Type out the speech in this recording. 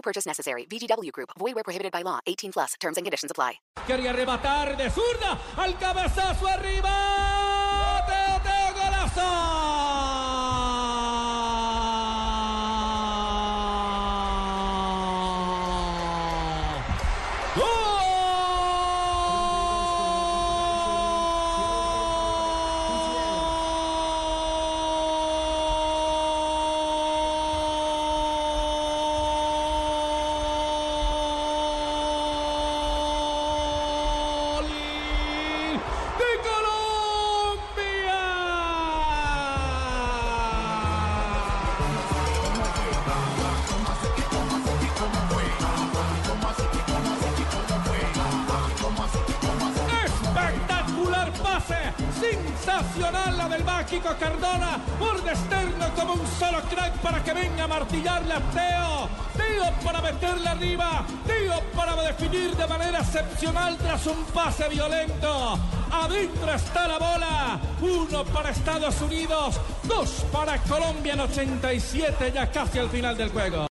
No purchase necessary. VGW Group. Void where prohibited by law. 18 plus. Terms and conditions apply. Quería de zurda al cabezazo arriba. Sensacional la del mágico Cardona, borde externo como un solo crack para que venga a martillarle a Teo, Teo para meterle arriba, Teo para definir de manera excepcional tras un pase violento. Adentro está la bola, uno para Estados Unidos, dos para Colombia en 87 ya casi al final del juego.